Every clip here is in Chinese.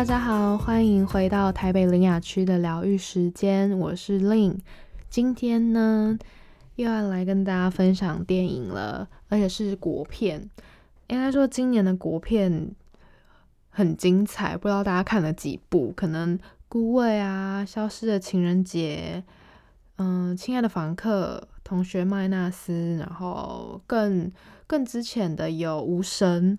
大家好，欢迎回到台北林雅区的疗愈时间，我是 Lin。今天呢，又要来跟大家分享电影了，而且是国片。应该说，今年的国片很精彩，不知道大家看了几部？可能《孤味》啊，《消失的情人节》，嗯，《亲爱的房客》，《同学麦纳斯》，然后更更之前的有《无声》。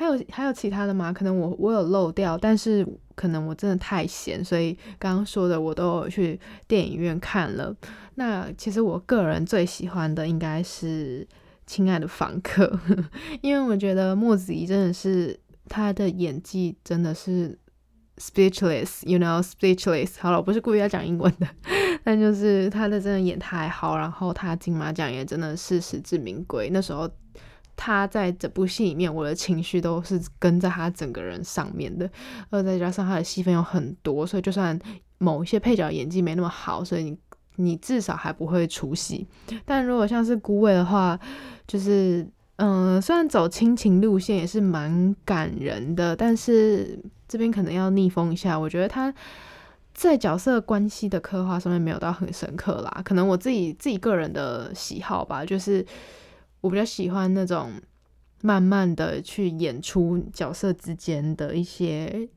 还有还有其他的吗？可能我我有漏掉，但是可能我真的太闲，所以刚刚说的我都有去电影院看了。那其实我个人最喜欢的应该是《亲爱的房客》，因为我觉得莫子仪真的是他的演技真的是 speechless，you know speechless。好了，我不是故意要讲英文的，但就是他的真的演太好，然后他金马奖也真的是实至名归。那时候。他在这部戏里面，我的情绪都是跟在他整个人上面的，而再加上他的戏份有很多，所以就算某一些配角演技没那么好，所以你你至少还不会出戏。但如果像是孤味的话，就是嗯，虽然走亲情路线也是蛮感人的，但是这边可能要逆风一下，我觉得他在角色关系的刻画上面没有到很深刻啦，可能我自己自己个人的喜好吧，就是。我比较喜欢那种慢慢的去演出角色之间的一些，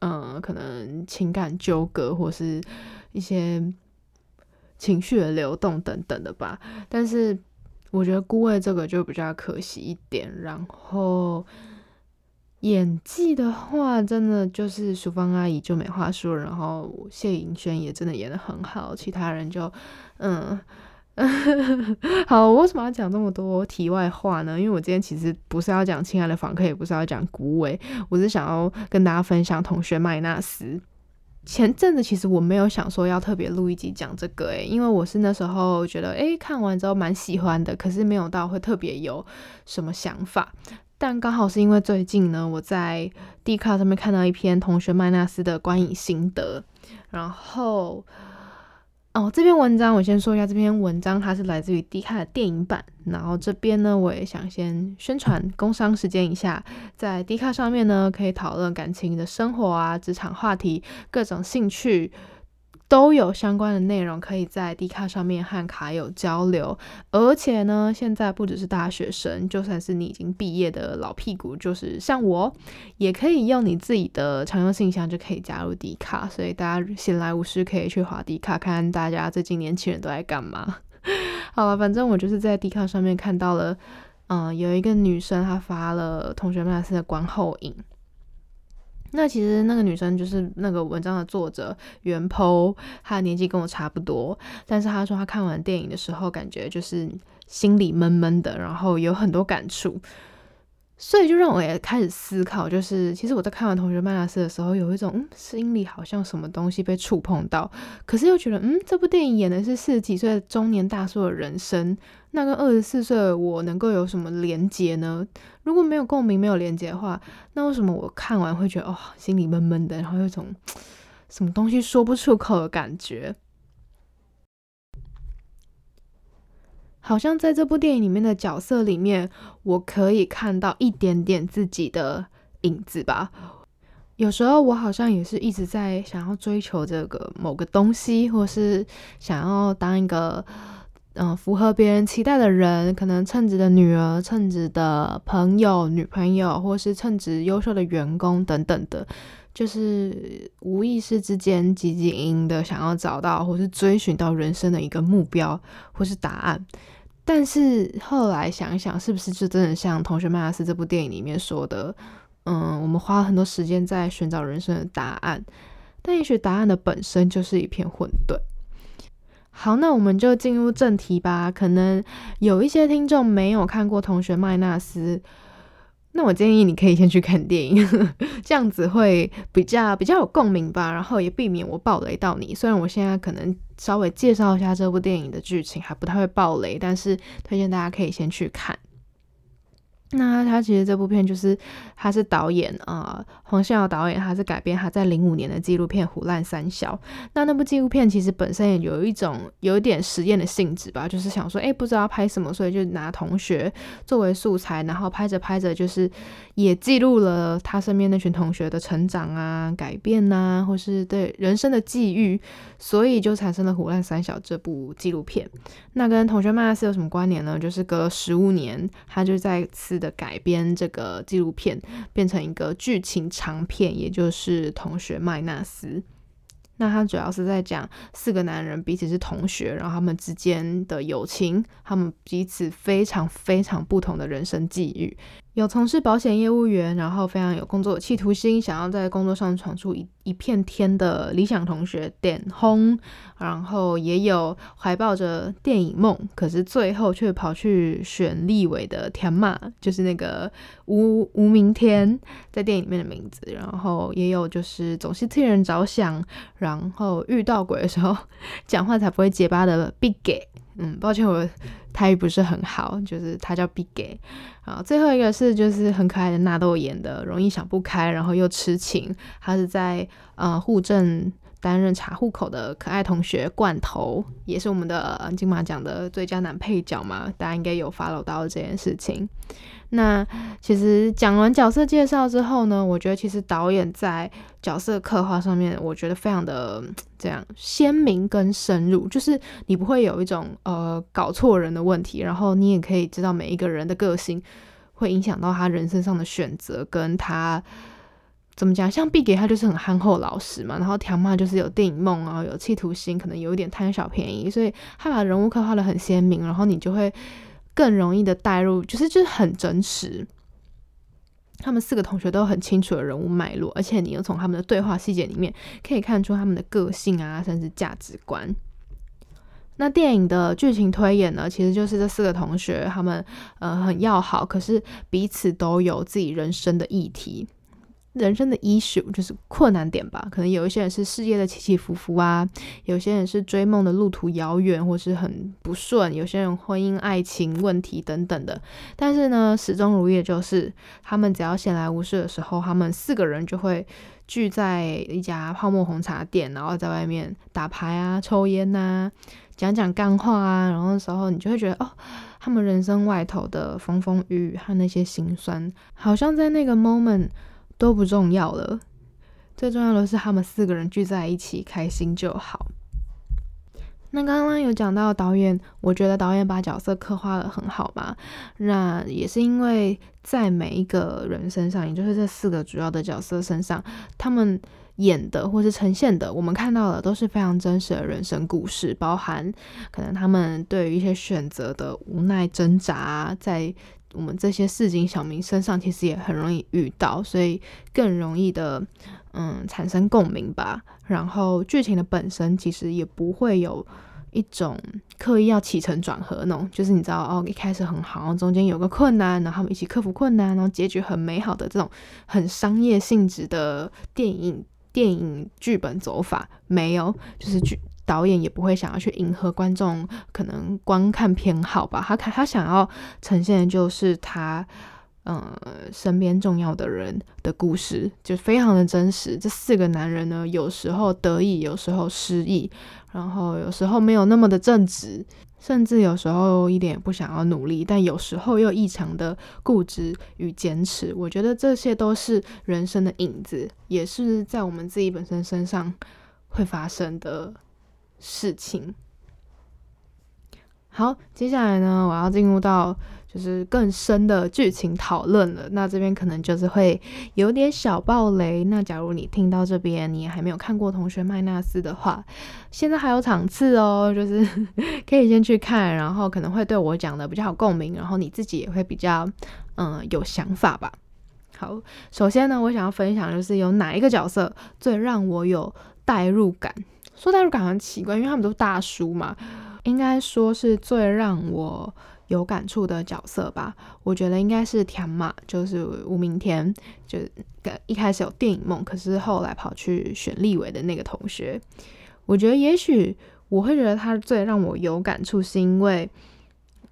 嗯，可能情感纠葛或是一些情绪的流动等等的吧。但是我觉得顾魏这个就比较可惜一点。然后演技的话，真的就是淑芳阿姨就没话说，然后谢盈萱也真的演的很好，其他人就嗯。好，我为什么要讲这么多题外话呢？因为我今天其实不是要讲亲爱的访客，也不是要讲古伟，我是想要跟大家分享同学麦纳斯。前阵子其实我没有想说要特别录一集讲这个，诶，因为我是那时候觉得，诶，看完之后蛮喜欢的，可是没有到会特别有什么想法。但刚好是因为最近呢，我在 D 卡上面看到一篇同学麦纳斯的观影心得，然后。哦，这篇文章我先说一下，这篇文章它是来自于 D 卡的电影版。然后这边呢，我也想先宣传工商时间一下，在 D 卡上面呢，可以讨论感情的生活啊、职场话题、各种兴趣。都有相关的内容可以在 D 卡上面和卡友交流，而且呢，现在不只是大学生，就算是你已经毕业的老屁股，就是像我，也可以用你自己的常用信箱就可以加入 D 卡，所以大家闲来无事可以去滑 D 卡，看看大家最近年轻人都在干嘛。好了，反正我就是在 D 卡上面看到了，嗯，有一个女生她发了同学们的观后影。那其实那个女生就是那个文章的作者袁剖，她的年纪跟我差不多，但是她说她看完电影的时候，感觉就是心里闷闷的，然后有很多感触。所以就让我也开始思考，就是其实我在看完《同学麦拉斯》的时候，有一种嗯，心里好像什么东西被触碰到，可是又觉得嗯，这部电影演的是四十几岁的中年大叔的人生，那跟二十四岁的我能够有什么连结呢？如果没有共鸣、没有连接的话，那为什么我看完会觉得哦，心里闷闷的，然后有种 什么东西说不出口的感觉？好像在这部电影里面的角色里面，我可以看到一点点自己的影子吧。有时候我好像也是一直在想要追求这个某个东西，或是想要当一个嗯符合别人期待的人，可能称职的女儿、称职的朋友、女朋友，或是称职优秀的员工等等的，就是无意识之间汲汲营营的想要找到或是追寻到人生的一个目标或是答案。但是后来想一想，是不是就真的像《同学麦纳斯》这部电影里面说的，嗯，我们花了很多时间在寻找人生的答案，但也许答案的本身就是一片混沌。好，那我们就进入正题吧。可能有一些听众没有看过《同学麦纳斯》。那我建议你可以先去看电影，这样子会比较比较有共鸣吧，然后也避免我爆雷到你。虽然我现在可能稍微介绍一下这部电影的剧情，还不太会爆雷，但是推荐大家可以先去看。那他其实这部片就是他是导演啊，黄信尧导演，他是改编他在零五年的纪录片《虎烂三小》。那那部纪录片其实本身也有一种有一点实验的性质吧，就是想说，哎，不知道拍什么，所以就拿同学作为素材，然后拍着拍着，就是也记录了他身边那群同学的成长啊、改变呐，或是对人生的际遇，所以就产生了《虎烂三小》这部纪录片。那跟《同学麦斯》有什么关联呢？就是隔了十五年，他就再次。的改编这个纪录片变成一个剧情长片，也就是《同学麦纳斯》。那他主要是在讲四个男人彼此是同学，然后他们之间的友情，他们彼此非常非常不同的人生际遇。有从事保险业务员，然后非常有工作企图心，想要在工作上闯出一一片天的理想同学点轰，然后也有怀抱着电影梦，可是最后却跑去选立委的田马，就是那个吴吴明天在电影里面的名字。然后也有就是总是替人着想，然后遇到鬼的时候 讲话才不会结巴的 Big Gay。嗯，抱歉，我泰语不是很好，就是他叫 Big Gay。啊，最后一个是就是很可爱的纳豆演的，容易想不开，然后又痴情。他是在呃户政担任查户口的可爱同学罐头，也是我们的金马奖的最佳男配角嘛，大家应该有 follow 到这件事情。那其实讲完角色介绍之后呢，我觉得其实导演在角色刻画上面，我觉得非常的这样鲜明跟深入，就是你不会有一种呃搞错人的问题，然后你也可以知道每一个人的个性会影响到他人生上的选择，跟他怎么讲，像毕给他就是很憨厚老实嘛，然后条妈就是有电影梦啊，有企图心，可能有一点贪小便宜，所以他把人物刻画的很鲜明，然后你就会。更容易的带入，就是就是很真实。他们四个同学都很清楚的人物脉络，而且你又从他们的对话细节里面可以看出他们的个性啊，甚至价值观。那电影的剧情推演呢，其实就是这四个同学他们呃很要好，可是彼此都有自己人生的议题。人生的 issue 就是困难点吧，可能有一些人是事业的起起伏伏啊，有些人是追梦的路途遥远或是很不顺，有些人婚姻爱情问题等等的。但是呢，始终如一的就是他们只要闲来无事的时候，他们四个人就会聚在一家泡沫红茶店，然后在外面打牌啊、抽烟呐、讲讲干话啊。然后的时候你就会觉得哦，他们人生外头的风风雨雨和那些心酸，好像在那个 moment。都不重要了，最重要的是他们四个人聚在一起开心就好。那刚刚有讲到导演，我觉得导演把角色刻画的很好嘛。那也是因为在每一个人身上，也就是这四个主要的角色身上，他们演的或是呈现的，我们看到的都是非常真实的人生故事，包含可能他们对于一些选择的无奈挣扎，在。我们这些市井小民身上其实也很容易遇到，所以更容易的嗯产生共鸣吧。然后剧情的本身其实也不会有一种刻意要起承转合那种，就是你知道哦，一开始很好，中间有个困难，然后一起克服困难，然后结局很美好的这种很商业性质的电影电影剧本走法没有，就是剧。导演也不会想要去迎合观众可能观看偏好吧，他看他想要呈现的就是他，呃，身边重要的人的故事，就非常的真实。这四个男人呢，有时候得意，有时候失意，然后有时候没有那么的正直，甚至有时候一点也不想要努力，但有时候又异常的固执与坚持。我觉得这些都是人生的影子，也是在我们自己本身身上会发生的。事情好，接下来呢，我要进入到就是更深的剧情讨论了。那这边可能就是会有点小暴雷。那假如你听到这边，你还没有看过《同学麦纳斯》的话，现在还有场次哦，就是 可以先去看，然后可能会对我讲的比较有共鸣，然后你自己也会比较嗯有想法吧。好，首先呢，我想要分享就是有哪一个角色最让我有代入感。说代入感很奇怪，因为他们都是大叔嘛，应该说是最让我有感触的角色吧。我觉得应该是田马，就是吴明天，就一开始有电影梦，可是后来跑去选立委的那个同学。我觉得也许我会觉得他最让我有感触，是因为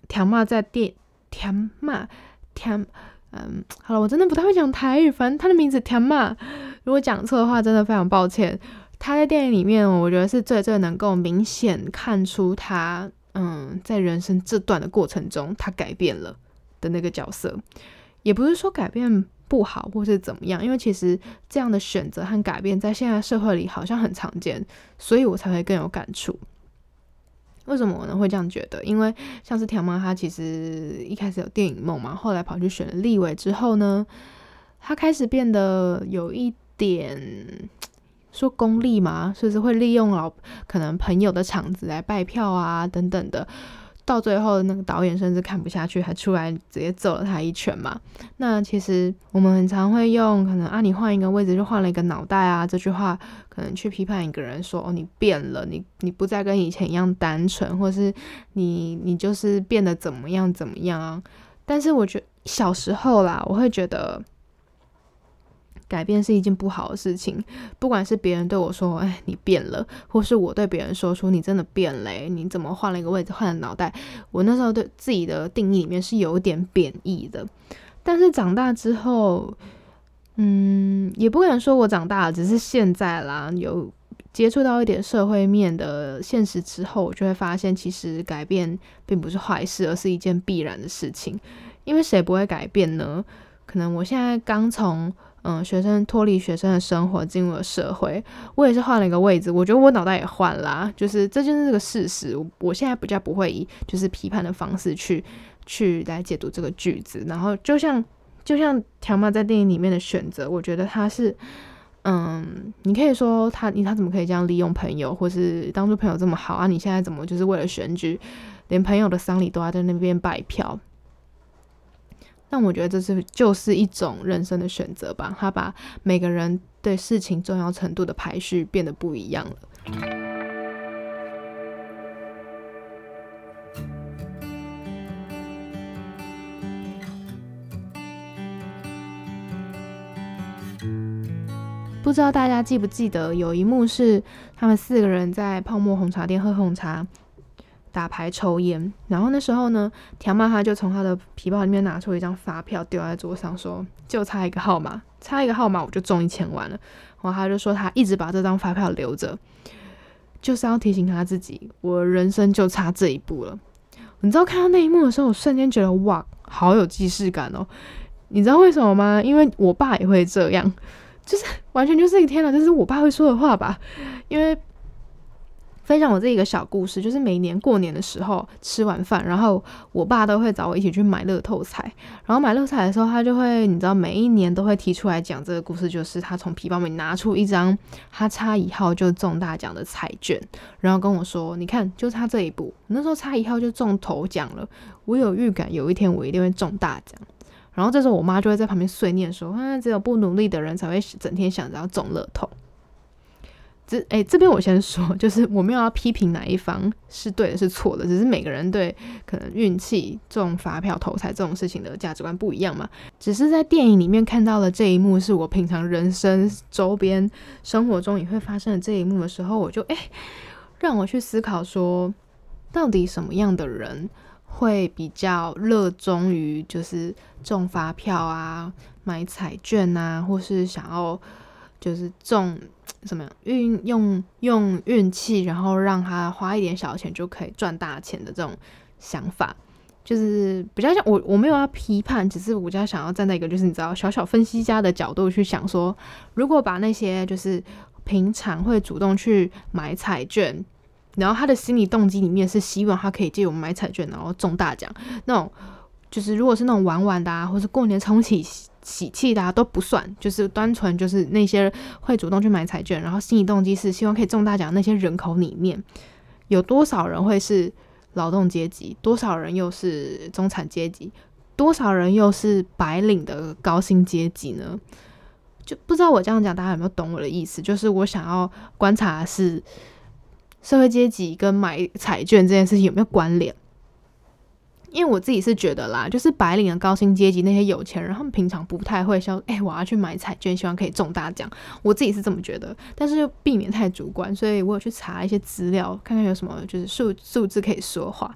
田马在电田马田嗯，好了，我真的不太会讲台语，反正他的名字田马，如果讲错的话，真的非常抱歉。他在电影里面，我觉得是最最能够明显看出他，嗯，在人生这段的过程中，他改变了的那个角色，也不是说改变不好或是怎么样，因为其实这样的选择和改变在现在社会里好像很常见，所以我才会更有感触。为什么我呢会这样觉得？因为像是条妈，她其实一开始有电影梦嘛，后来跑去选了立委之后呢，她开始变得有一点说功利嘛，甚至会利用老可能朋友的场子来拜票啊等等的。到最后，那个导演甚至看不下去，还出来直接揍了他一拳嘛。那其实我们很常会用可能啊，你换一个位置就换了一个脑袋啊，这句话可能去批判一个人说哦，你变了，你你不再跟以前一样单纯，或是你你就是变得怎么样怎么样啊。但是我觉得小时候啦，我会觉得。改变是一件不好的事情，不管是别人对我说“哎，你变了”，或是我对别人说出“你真的变了”，你怎么换了一个位置，换了脑袋？我那时候对自己的定义里面是有点贬义的。但是长大之后，嗯，也不敢说我长大了，只是现在啦，有接触到一点社会面的现实之后，我就会发现，其实改变并不是坏事，而是一件必然的事情。因为谁不会改变呢？可能我现在刚从。嗯，学生脱离学生的生活，进入了社会。我也是换了一个位置，我觉得我脑袋也换啦，就是这就是这个事实。我现在比较不会以就是批判的方式去去来解读这个句子。然后就像就像条妈在电影里面的选择，我觉得他是，嗯，你可以说他你他怎么可以这样利用朋友，或是当初朋友这么好啊？你现在怎么就是为了选举，连朋友的丧礼都要在那边摆票？但我觉得这是就是一种人生的选择吧，他把每个人对事情重要程度的排序变得不一样了。不知道大家记不记得，有一幕是他们四个人在泡沫红茶店喝红茶。打牌抽烟，然后那时候呢，条妈他就从他的皮包里面拿出一张发票，丢在桌上，说：“就差一个号码，差一个号码我就中一千万了。”然后他就说他一直把这张发票留着，就是要提醒他自己，我人生就差这一步了。你知道看到那一幕的时候，我瞬间觉得哇，好有既视感哦。你知道为什么吗？因为我爸也会这样，就是完全就是一天了，这是我爸会说的话吧？因为。分享我这一个小故事，就是每年过年的时候吃完饭，然后我爸都会找我一起去买乐透彩。然后买乐彩的时候，他就会，你知道，每一年都会提出来讲这个故事，就是他从皮包里拿出一张他差一号就中大奖的彩券，然后跟我说：“你看，就差这一步，那时候差一号就中头奖了。我有预感，有一天我一定会中大奖。”然后这时候我妈就会在旁边碎念说：“啊，只有不努力的人才会整天想着要中乐透。”这哎，这边我先说，就是我没有要批评哪一方是对的，是错的，只是每个人对可能运气中发票投彩这种事情的价值观不一样嘛。只是在电影里面看到了这一幕，是我平常人生周边生活中也会发生的这一幕的时候，我就哎，让我去思考说，到底什么样的人会比较热衷于就是中发票啊、买彩券啊，或是想要就是中。怎么运用用运气，然后让他花一点小钱就可以赚大钱的这种想法，就是比较像我我没有要批判，只是我比较想要站在一个就是你知道小小分析家的角度去想说，如果把那些就是平常会主动去买彩券，然后他的心理动机里面是希望他可以借我们买彩券然后中大奖那种，就是如果是那种玩玩的啊，或是过年重启。喜气的都不算，就是单纯就是那些会主动去买彩券，然后心理动机是希望可以中大奖那些人口里面，有多少人会是劳动阶级，多少人又是中产阶级，多少人又是白领的高薪阶级呢？就不知道我这样讲大家有没有懂我的意思？就是我想要观察是社会阶级跟买彩券这件事情有没有关联。因为我自己是觉得啦，就是白领的高薪阶级那些有钱人，他们平常不太会说，哎，我要去买彩券，希望可以中大奖。我自己是这么觉得，但是又避免太主观，所以我有去查一些资料，看看有什么就是数数字可以说话。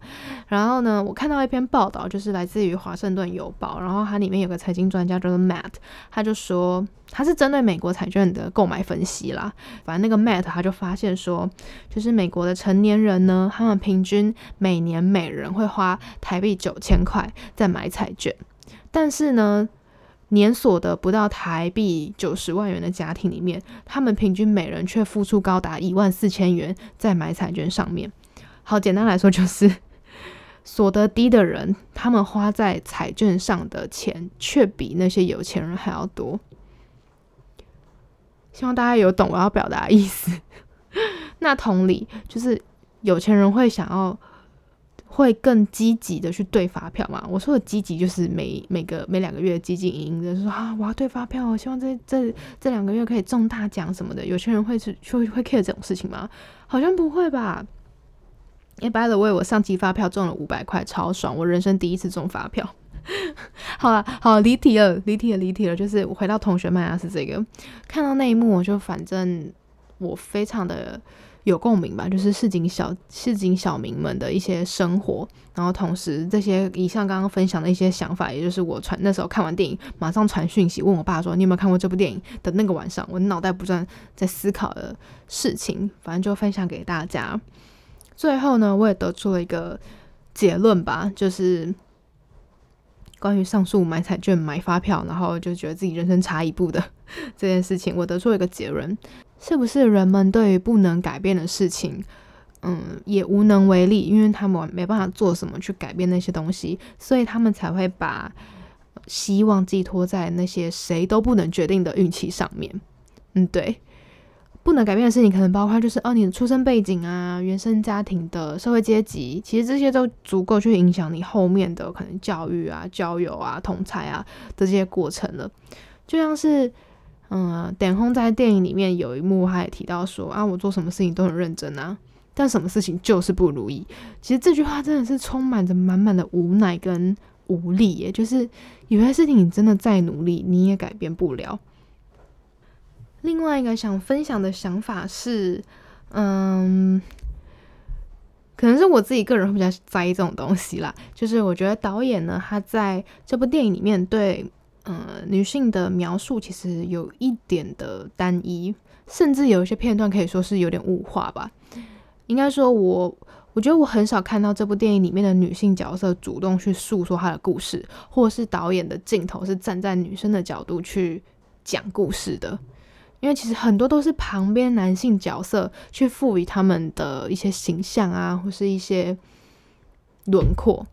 然后呢，我看到一篇报道，就是来自于华盛顿邮报，然后它里面有个财经专家叫做 Matt，他就说他是针对美国彩券的购买分析啦。反正那个 Matt 他就发现说，就是美国的成年人呢，他们平均每年每人会花台币九千块在买彩券，但是呢，年所得不到台币九十万元的家庭里面，他们平均每人却付出高达一万四千元在买彩券上面。好，简单来说就是，所得低的人，他们花在彩券上的钱，却比那些有钱人还要多。希望大家有懂我要表达的意思。那同理，就是有钱人会想要。会更积极的去兑发票嘛？我说的积极就是每每个每两个月积极营的说啊，我要兑发票，我希望这这这两个月可以中大奖什么的。有些人会是会会 care 这种事情吗？好像不会吧。哎，by the way，我上期发票中了五百块，超爽！我人生第一次中发票。好了，好离题了，离题了，离题了。就是我回到同学麦啊，是这个看到那一幕，我就反正我非常的。有共鸣吧，就是市井小市井小民们的一些生活，然后同时这些以上刚刚分享的一些想法，也就是我传那时候看完电影，马上传讯息问我爸说：“你有没有看过这部电影？”的那个晚上，我脑袋不断在思考的事情，反正就分享给大家。最后呢，我也得出了一个结论吧，就是关于上述买彩券、买发票，然后就觉得自己人生差一步的 这件事情，我得出了一个结论。是不是人们对于不能改变的事情，嗯，也无能为力，因为他们没办法做什么去改变那些东西，所以他们才会把希望寄托在那些谁都不能决定的运气上面。嗯，对，不能改变的事情可能包括就是哦，你的出生背景啊、原生家庭的社会阶级，其实这些都足够去影响你后面的可能教育啊、交友啊、同才啊的这些过程了，就像是。嗯，点轰在电影里面有一幕，他也提到说啊，我做什么事情都很认真啊，但什么事情就是不如意。其实这句话真的是充满着满满的无奈跟无力耶，就是有些事情你真的再努力你也改变不了。另外一个想分享的想法是，嗯，可能是我自己个人会比较在意这种东西啦，就是我觉得导演呢，他在这部电影里面对。呃，女性的描述其实有一点的单一，甚至有一些片段可以说是有点物化吧。应该说，我我觉得我很少看到这部电影里面的女性角色主动去诉说她的故事，或是导演的镜头是站在女生的角度去讲故事的。因为其实很多都是旁边男性角色去赋予他们的一些形象啊，或是一些轮廓。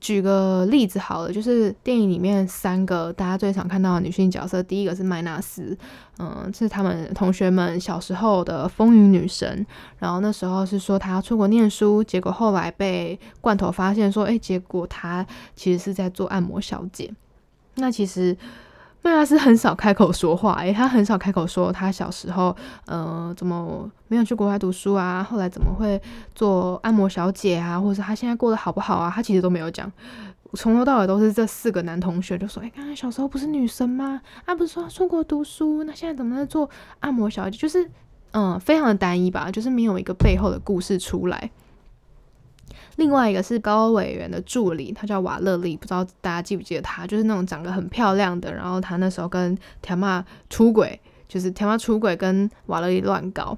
举个例子好了，就是电影里面三个大家最常看到的女性角色，第一个是麦纳斯，嗯，是他们同学们小时候的风云女神。然后那时候是说她要出国念书，结果后来被罐头发现说，哎，结果她其实是在做按摩小姐。那其实。麦拉斯很少开口说话，诶，他很少开口说他小时候，呃，怎么没有去国外读书啊？后来怎么会做按摩小姐啊？或者他现在过得好不好啊？他其实都没有讲，从头到尾都是这四个男同学就说，哎，刚刚小时候不是女生吗？啊，不是说出国读书，那现在怎么在做按摩小姐？就是，嗯，非常的单一吧，就是没有一个背后的故事出来。另外一个是高委员的助理，他叫瓦勒利，不知道大家记不记得他，就是那种长得很漂亮的。然后他那时候跟田妈出轨，就是田妈出轨跟瓦勒利乱搞。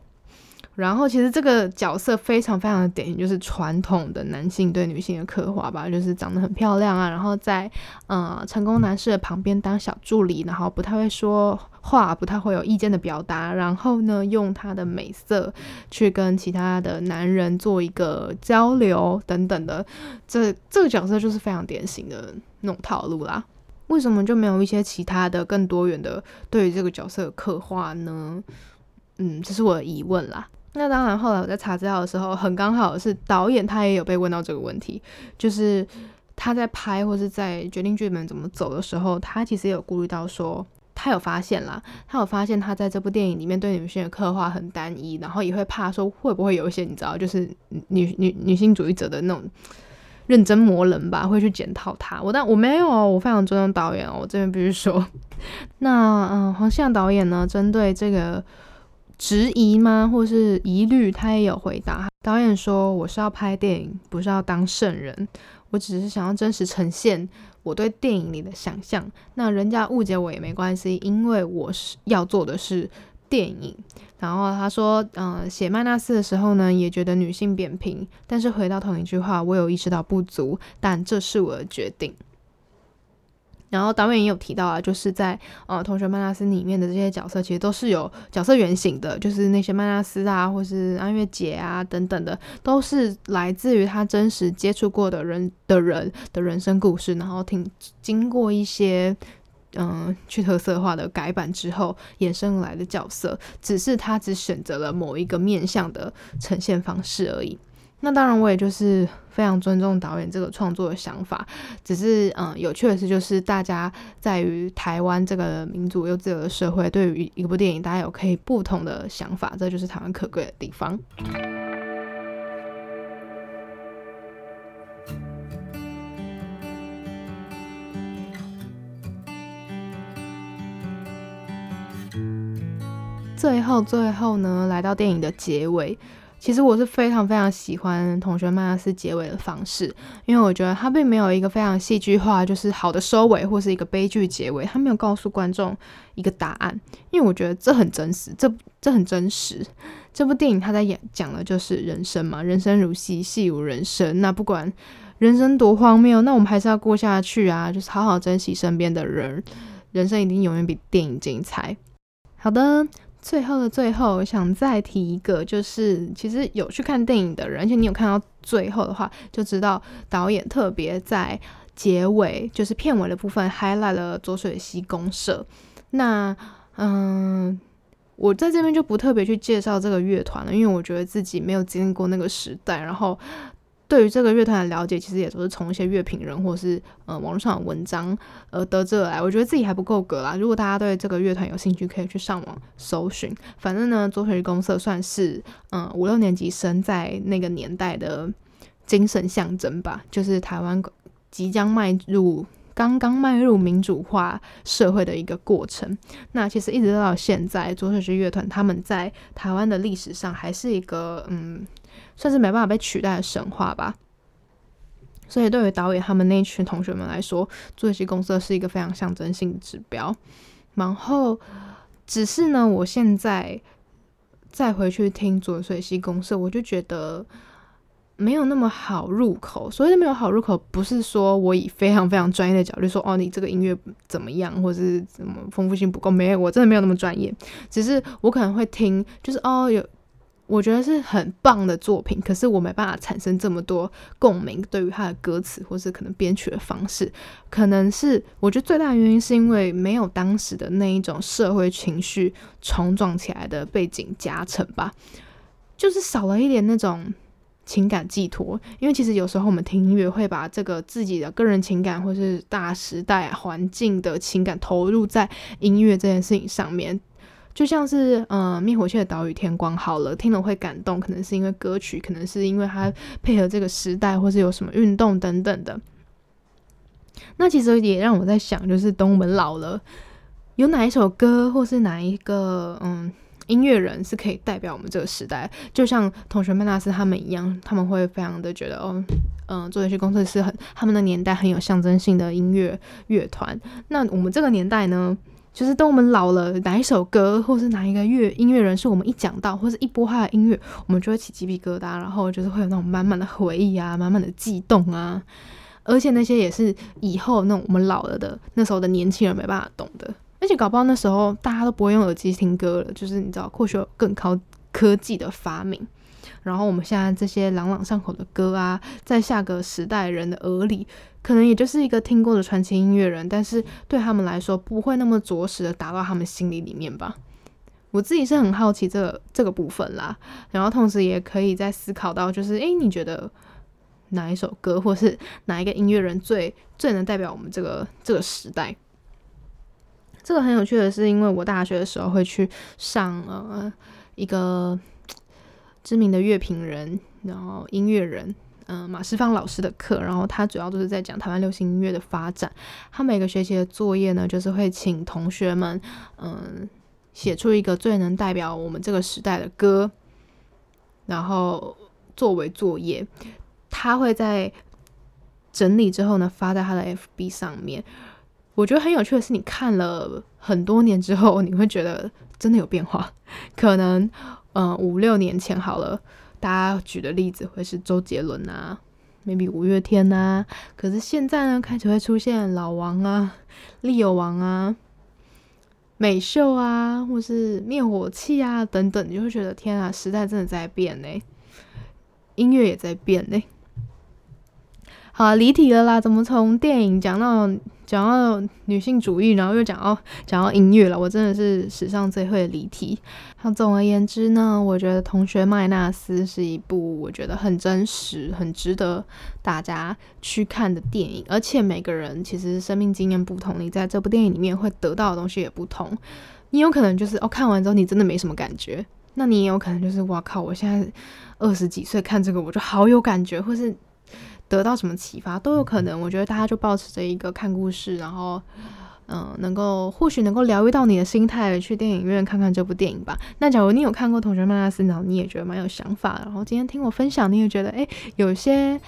然后其实这个角色非常非常的典型，就是传统的男性对女性的刻画吧，就是长得很漂亮啊，然后在呃成功男士的旁边当小助理，然后不太会说话，不太会有意见的表达，然后呢用他的美色去跟其他的男人做一个交流等等的，这这个角色就是非常典型的那种套路啦。为什么就没有一些其他的更多元的对于这个角色的刻画呢？嗯，这是我的疑问啦。那当然，后来我在查资料的时候，很刚好是导演他也有被问到这个问题，就是他在拍或是在决定剧本怎么走的时候，他其实也有顾虑到说，他有发现啦，他有发现他在这部电影里面对女性的刻画很单一，然后也会怕说会不会有一些你知道，就是女女女性主义者的那种认真磨人吧，会去检讨他。我但我没有，我非常尊重导演哦。我这边必须说，那嗯，黄向导演呢，针对这个质疑吗，或是疑虑，他也有回答。导演说：“我是要拍电影，不是要当圣人，我只是想要真实呈现我对电影里的想象。那人家误解我也没关系，因为我是要做的是电影。”然后他说，嗯，写麦纳斯的时候呢，也觉得女性扁平，但是回到同一句话，我有意识到不足，但这是我的决定。然后导演也有提到啊，就是在呃同学麦纳斯里面的这些角色，其实都是有角色原型的，就是那些曼纳斯啊，或是安月姐啊等等的，都是来自于他真实接触过的人的人的人生故事，然后听经过一些。嗯，去特色化的改版之后衍生来的角色，只是他只选择了某一个面向的呈现方式而已。那当然，我也就是非常尊重导演这个创作的想法。只是，嗯，有趣的是，就是大家在于台湾这个民主又自由的社会，对于一部电影，大家有可以不同的想法，这就是台湾可贵的地方。最后，最后呢，来到电影的结尾，其实我是非常非常喜欢同学麦纳斯结尾的方式，因为我觉得他并没有一个非常戏剧化，就是好的收尾或是一个悲剧结尾，他没有告诉观众一个答案，因为我觉得这很真实，这这很真实。这部电影他在演讲的就是人生嘛，人生如戏，戏如人生。那不管人生多荒谬，那我们还是要过下去啊，就是好好珍惜身边的人，人生一定永远比电影精彩。好的。最后的最后，想再提一个，就是其实有去看电影的人，而且你有看到最后的话，就知道导演特别在结尾，就是片尾的部分，highlight 了左水溪公社。那嗯，我在这边就不特别去介绍这个乐团了，因为我觉得自己没有经历过那个时代，然后。对于这个乐团的了解，其实也都是从一些乐评人或是呃网络上的文章而得知而来。我觉得自己还不够格啦。如果大家对这个乐团有兴趣，可以去上网搜寻。反正呢，左水公社算是嗯五六年级生在那个年代的精神象征吧，就是台湾即将迈入刚刚迈入民主化社会的一个过程。那其实一直到现在，左水乐团他们在台湾的历史上还是一个嗯。算是没办法被取代的神话吧。所以对于导演他们那群同学们来说，做戏公社是一个非常象征性的指标。然后，只是呢，我现在再回去听左水溪公社，我就觉得没有那么好入口。所谓的没有好入口，不是说我以非常非常专业的角度说，哦，你这个音乐怎么样，或者是怎么丰富性不够，没有，我真的没有那么专业。只是我可能会听，就是哦有。我觉得是很棒的作品，可是我没办法产生这么多共鸣。对于他的歌词，或是可能编曲的方式，可能是我觉得最大原因是因为没有当时的那一种社会情绪冲撞起来的背景加成吧，就是少了一点那种情感寄托。因为其实有时候我们听音乐会把这个自己的个人情感，或是大时代环境的情感投入在音乐这件事情上面。就像是呃灭火器的岛屿天光好了，听了会感动，可能是因为歌曲，可能是因为它配合这个时代，或是有什么运动等等的。那其实也让我在想，就是等我们老了，有哪一首歌，或是哪一个嗯音乐人是可以代表我们这个时代？就像同学麦纳斯他们一样，他们会非常的觉得哦，嗯，做一些工作是很他们的年代很有象征性的音乐乐团。那我们这个年代呢？就是等我们老了，哪一首歌，或是哪一个乐音乐人，是我们一讲到，或是一播他的音乐，我们就会起鸡皮疙瘩，然后就是会有那种满满的回忆啊，满满的悸动啊。而且那些也是以后那种我们老了的那时候的年轻人没办法懂的。而且搞不好那时候大家都不会用耳机听歌了，就是你知道，或许有更高科技的发明。然后我们现在这些朗朗上口的歌啊，在下个时代人的耳里，可能也就是一个听过的传奇音乐人，但是对他们来说，不会那么着实的打到他们心里里面吧。我自己是很好奇这个这个部分啦，然后同时也可以在思考到，就是诶，你觉得哪一首歌，或是哪一个音乐人最最能代表我们这个这个时代？这个很有趣的是，因为我大学的时候会去上呃一个。知名的乐评人，然后音乐人，嗯马世芳老师的课，然后他主要都是在讲台湾流行音乐的发展。他每个学期的作业呢，就是会请同学们嗯写出一个最能代表我们这个时代的歌，然后作为作业，他会在整理之后呢发在他的 FB 上面。我觉得很有趣的是，你看了很多年之后，你会觉得真的有变化。可能，嗯，五六年前好了，大家举的例子会是周杰伦啊，maybe 五月天啊。可是现在呢，开始会出现老王啊、利友王啊、美秀啊，或是灭火器啊等等，你就会觉得天啊，时代真的在变呢，音乐也在变呢。好，离题了啦，怎么从电影讲到？讲到女性主义，然后又讲到讲到音乐了，我真的是史上最会离题。那总而言之呢，我觉得《同学麦纳斯》是一部我觉得很真实、很值得大家去看的电影。而且每个人其实生命经验不同，你在这部电影里面会得到的东西也不同。你有可能就是哦，看完之后你真的没什么感觉；那你也有可能就是哇靠，我现在二十几岁看这个，我就好有感觉，或是。得到什么启发都有可能，我觉得大家就保持着一个看故事，然后嗯，能够或许能够疗愈到你的心态，去电影院看看这部电影吧。那假如你有看过《同学曼拉斯》，然后你也觉得蛮有想法，然后今天听我分享，你也觉得诶有些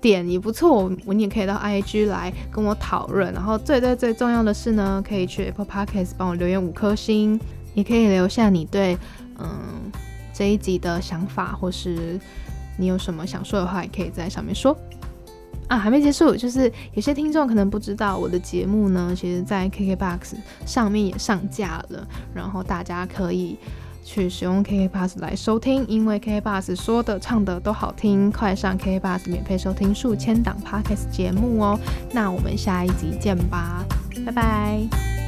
点也不错，我你也可以到 IG 来跟我讨论。然后最最最重要的是呢，可以去 Apple Podcast 帮我留言五颗星，也可以留下你对嗯这一集的想法，或是你有什么想说的话，也可以在上面说。啊，还没结束，就是有些听众可能不知道，我的节目呢，其实在 KKBOX 上面也上架了，然后大家可以去使用 KKBOX 来收听，因为 KKBOX 说的唱的都好听，快上 KKBOX 免费收听数千档 Podcast 节目哦。那我们下一集见吧，拜拜。